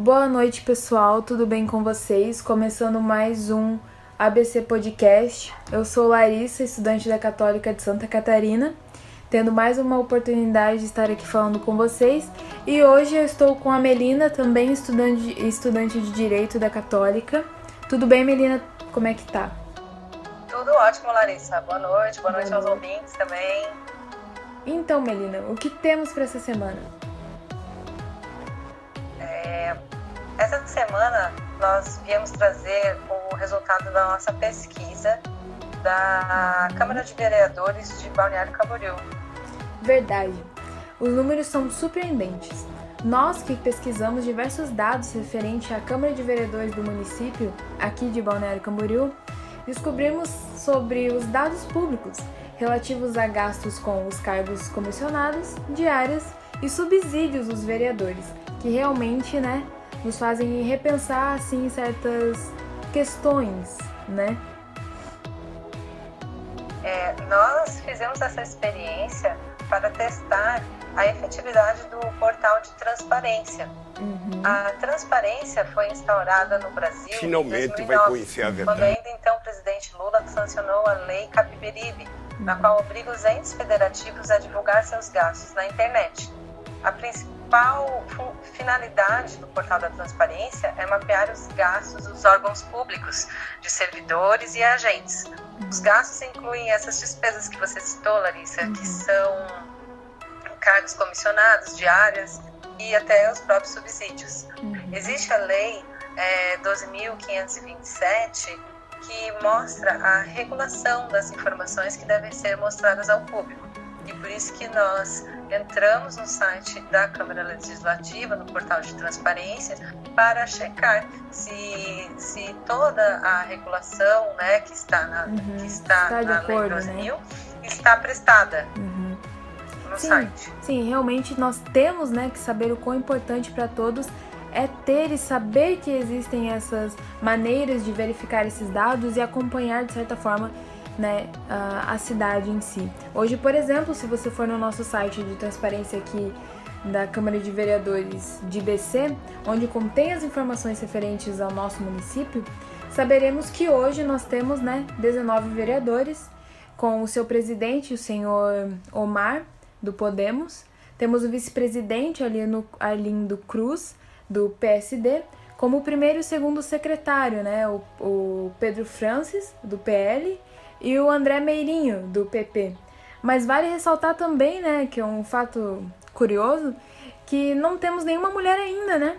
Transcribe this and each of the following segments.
Boa noite, pessoal. Tudo bem com vocês? Começando mais um ABC Podcast. Eu sou Larissa, estudante da Católica de Santa Catarina, tendo mais uma oportunidade de estar aqui falando com vocês. E hoje eu estou com a Melina, também estudante, estudante de Direito da Católica. Tudo bem, Melina? Como é que tá? Tudo ótimo, Larissa. Boa noite, boa noite aos ouvintes também. Então, Melina, o que temos para essa semana? Essa semana nós viemos trazer o resultado da nossa pesquisa da Câmara de Vereadores de Balneário Camboriú. Verdade. Os números são surpreendentes. Nós que pesquisamos diversos dados referentes à Câmara de Vereadores do município, aqui de Balneário Camboriú, descobrimos sobre os dados públicos relativos a gastos com os cargos comissionados, diárias e subsídios dos vereadores, que realmente, né, nos fazem repensar assim certas questões, né? É, nós fizemos essa experiência para testar a efetividade do portal de transparência. Uhum. A transparência foi instaurada no Brasil Finalmente em 2009, vai conhecer a verdade. quando ainda então o presidente Lula sancionou a Lei Capiberibe, uhum. na qual obriga os entes federativos a divulgar seus gastos na internet. A principal finalidade do portal da transparência é mapear os gastos dos órgãos públicos, de servidores e agentes. Os gastos incluem essas despesas que você citou, Larissa, uhum. que são cargos comissionados, diárias e até os próprios subsídios. Uhum. Existe a lei é, 12.527 que mostra a regulação das informações que devem ser mostradas ao público. E por isso que nós entramos no site da Câmara Legislativa, no portal de transparência, para checar se, se toda a regulação né, que está na, uhum. que está, está na acordo, Lei 2000 né? está prestada. Uhum. No sim, site. sim, realmente nós temos né, que saber o quão importante para todos é ter e saber que existem essas maneiras de verificar esses dados e acompanhar de certa forma né, a, cidade em si. Hoje, por exemplo, se você for no nosso site de transparência aqui da Câmara de Vereadores de BC, onde contém as informações referentes ao nosso município, saberemos que hoje nós temos né, 19 vereadores, com o seu presidente, o senhor Omar, do Podemos, temos o vice-presidente Arlindo Cruz, do PSD, como o primeiro e segundo secretário, né, o, o Pedro Francis, do PL, e o André Meirinho, do PP. Mas vale ressaltar também, né, que é um fato curioso, que não temos nenhuma mulher ainda, né?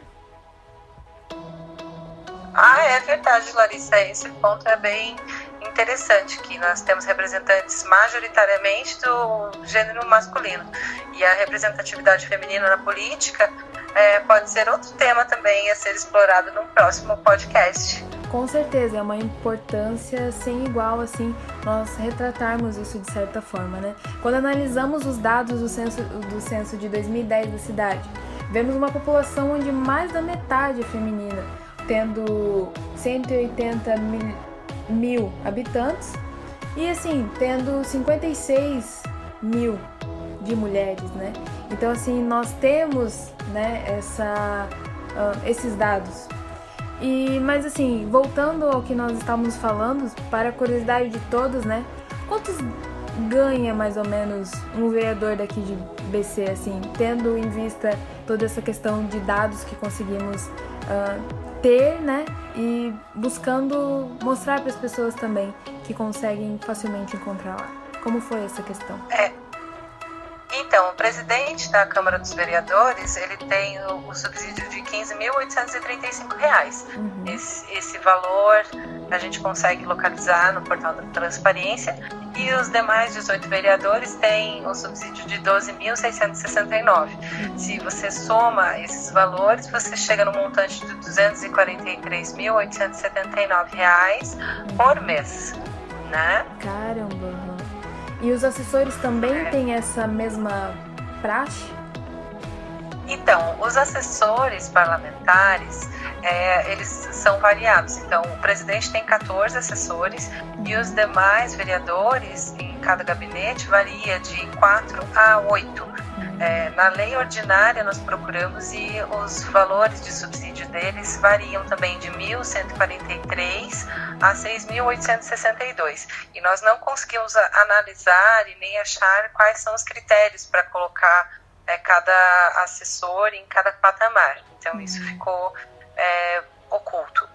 Ah, é verdade, Larissa. Esse ponto é bem interessante, que nós temos representantes majoritariamente do gênero masculino. E a representatividade feminina na política é, pode ser outro tema também a ser explorado no próximo podcast. Com certeza, é uma importância sem igual, assim, nós retratarmos isso de certa forma, né? Quando analisamos os dados do censo, do censo de 2010 da cidade, vemos uma população onde mais da metade é feminina, tendo 180 mil, mil habitantes e, assim, tendo 56 mil de mulheres, né? Então, assim, nós temos, né, essa, uh, esses dados e, mas assim, voltando ao que nós estávamos falando, para a curiosidade de todos, né? Quantos ganha mais ou menos um vereador daqui de BC, assim, tendo em vista toda essa questão de dados que conseguimos uh, ter, né? E buscando mostrar para as pessoas também que conseguem facilmente encontrar lá. Como foi essa questão? É, então, o presidente da Câmara dos Vereadores, ele tem o, o subsídio de R$ 15.835. Uhum. Esse, esse valor a gente consegue localizar no portal da transparência e os demais 18 vereadores têm o subsídio de 12.669. Uhum. Se você soma esses valores, você chega no montante de R$ 243.879 por mês, né? Caramba! E os assessores também têm essa mesma praxe? Então, os assessores parlamentares, é, eles são variados. Então, o presidente tem 14 assessores e os demais vereadores, em cada gabinete, varia de 4 a 8. É, na lei ordinária nós procuramos e os valores de subsídio deles variam também de 1.143 a 6.862 e nós não conseguimos analisar e nem achar quais são os critérios para colocar é, cada assessor em cada patamar. Então isso uhum. ficou é, oculto.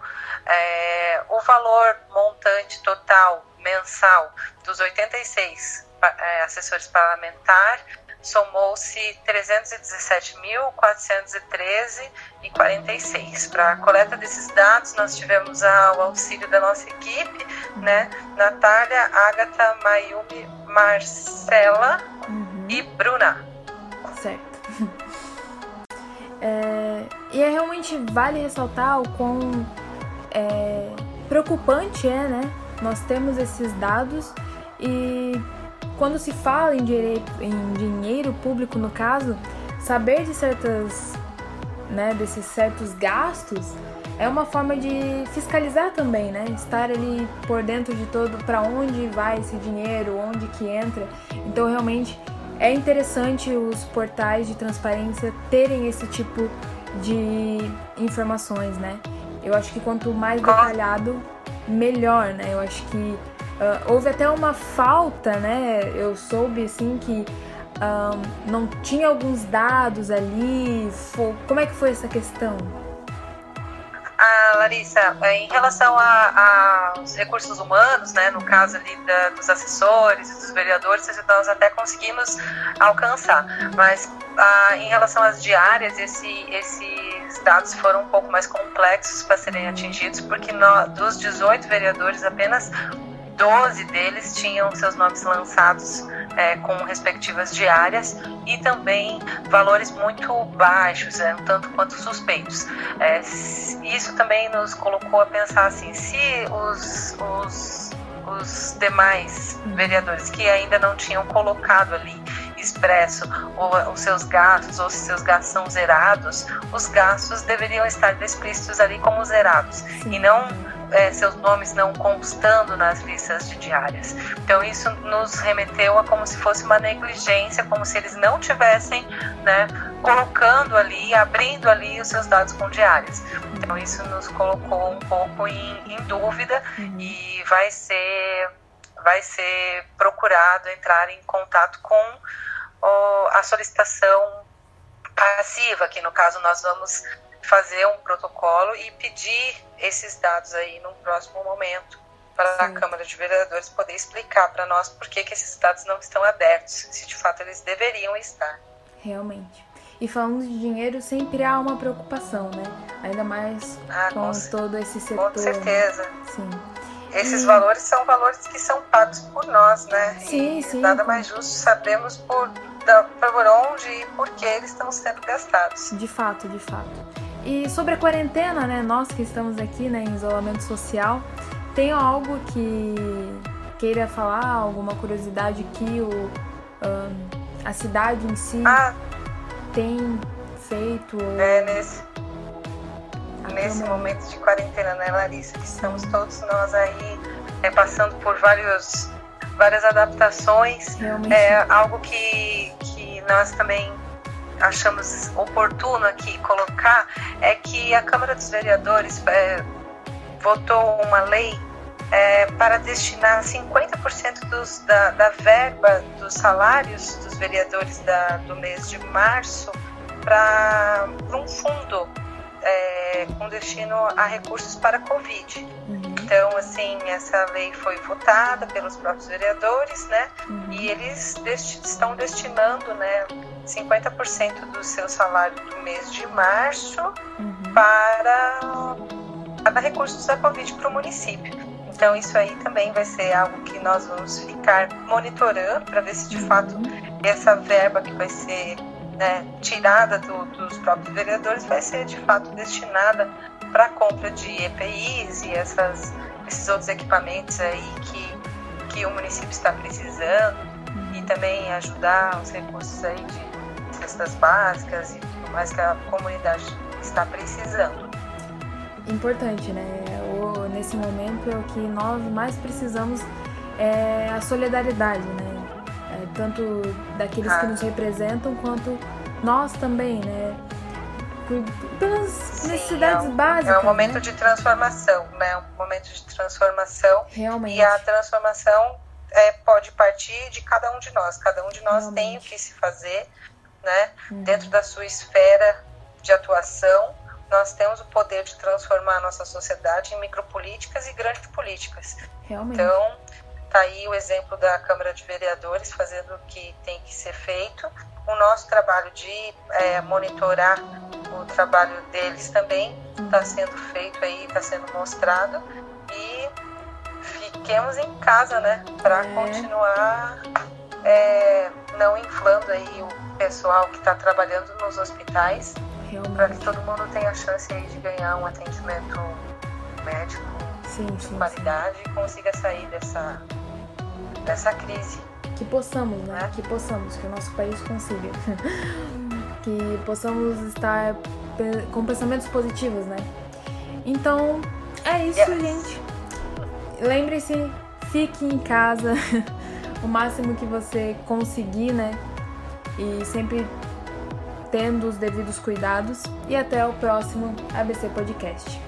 É, o valor montante total mensal dos 86 é, assessores parlamentares somou-se 317.413,46. Para a coleta desses dados, nós tivemos o auxílio da nossa equipe, né? Natália, Agatha, Mayumi, Marcela uhum. e Bruna. Certo. É, e é realmente vale ressaltar o quão é, preocupante é, né? Nós temos esses dados e quando se fala em, direito, em dinheiro público, no caso, saber de certas, né, desses certos gastos é uma forma de fiscalizar também, né? Estar ali por dentro de todo para onde vai esse dinheiro, onde que entra. Então realmente é interessante os portais de transparência terem esse tipo de informações, né? Eu acho que quanto mais detalhado, melhor, né? Eu acho que Uh, houve até uma falta, né? Eu soube assim que um, não tinha alguns dados ali. Como é que foi essa questão? Ah, Larissa, é, em relação aos recursos humanos, né, no caso ali da, dos assessores e dos vereadores, nós até conseguimos alcançar, mas ah, em relação às diárias, esse, esses dados foram um pouco mais complexos para serem atingidos, porque nós, dos 18 vereadores, apenas 12 deles tinham seus nomes lançados é, com respectivas diárias e também valores muito baixos, é, um tanto quanto suspeitos. É, isso também nos colocou a pensar assim, se os, os, os demais vereadores que ainda não tinham colocado ali expresso ou, os seus gastos ou se seus gastos são zerados, os gastos deveriam estar explícitos ali como zerados Sim. e não é, seus nomes não constando nas listas de diárias. Então isso nos remeteu a como se fosse uma negligência, como se eles não tivessem, né, colocando ali, abrindo ali os seus dados com diárias. Então isso nos colocou um pouco em, em dúvida uhum. e vai ser vai ser procurado entrar em contato com a solicitação passiva, que no caso nós vamos fazer um protocolo e pedir esses dados aí num próximo momento para Sim. a Câmara de Vereadores poder explicar para nós por que, que esses dados não estão abertos, se de fato eles deveriam estar. Realmente. E falando de dinheiro, sempre há uma preocupação, né? Ainda mais ah, com, com todo esse setor. Com certeza. Sim. Esses e... valores são valores que são pagos por nós, né? Sim, e sim. Nada mais justo sabemos por, por onde e por que eles estão sendo gastados. De fato, de fato. E sobre a quarentena, né, nós que estamos aqui né, em isolamento social, tem algo que queira falar, alguma curiosidade que o, um, a cidade em si ah, tem feito? É, nesse, nesse momento de quarentena, né, Larissa, que estamos todos nós aí é, passando por vários, várias adaptações, Realmente. é algo que, que nós também achamos oportuno aqui colocar é que a Câmara dos Vereadores é, votou uma lei é, para destinar 50% dos, da, da, verba dos salários dos vereadores da, do mês de março para um fundo é, com destino a recursos para a Covid. Uhum. Então, assim, essa lei foi votada pelos próprios vereadores, né? Uhum. E eles estão destinando, né, 50% do seu salário do mês de março uhum. para, para recursos da Covid para o município. Então, isso aí também vai ser algo que nós vamos ficar monitorando para ver se de fato uhum. essa verba que vai ser né, tirada do, dos próprios vereadores vai ser de fato destinada para a compra de EPIs e essas, esses outros equipamentos aí que, que o município está precisando e também ajudar os recursos aí de cestas básicas e tudo mais que a comunidade está precisando. Importante, né? O, nesse momento é o que nós mais precisamos é a solidariedade, né? tanto daqueles ah. que nos representam quanto nós também, né? pelas Sim, necessidades é um, básicas. É um momento né? de transformação, né? Um momento de transformação. Realmente. E a transformação é, pode partir de cada um de nós. Cada um de nós Realmente. tem o que se fazer, né? Uhum. Dentro da sua esfera de atuação, nós temos o poder de transformar a nossa sociedade em micropolíticas e grandes políticas. Realmente. Então, tá aí o exemplo da Câmara de Vereadores fazendo o que tem que ser feito. O nosso trabalho de é, monitorar o trabalho deles também está sendo feito aí, está sendo mostrado. E fiquemos em casa, né? Para é. continuar é, não inflando aí o pessoal que está trabalhando nos hospitais. Para que todo mundo tenha a chance aí de ganhar um atendimento médico sim, de sim, qualidade sim. e consiga sair dessa, dessa crise. Que possamos, né? É. Que possamos, que o nosso país consiga. que possamos estar com pensamentos positivos, né? Então, é isso, yes. gente. Lembre-se, fique em casa o máximo que você conseguir, né? E sempre tendo os devidos cuidados. E até o próximo ABC Podcast.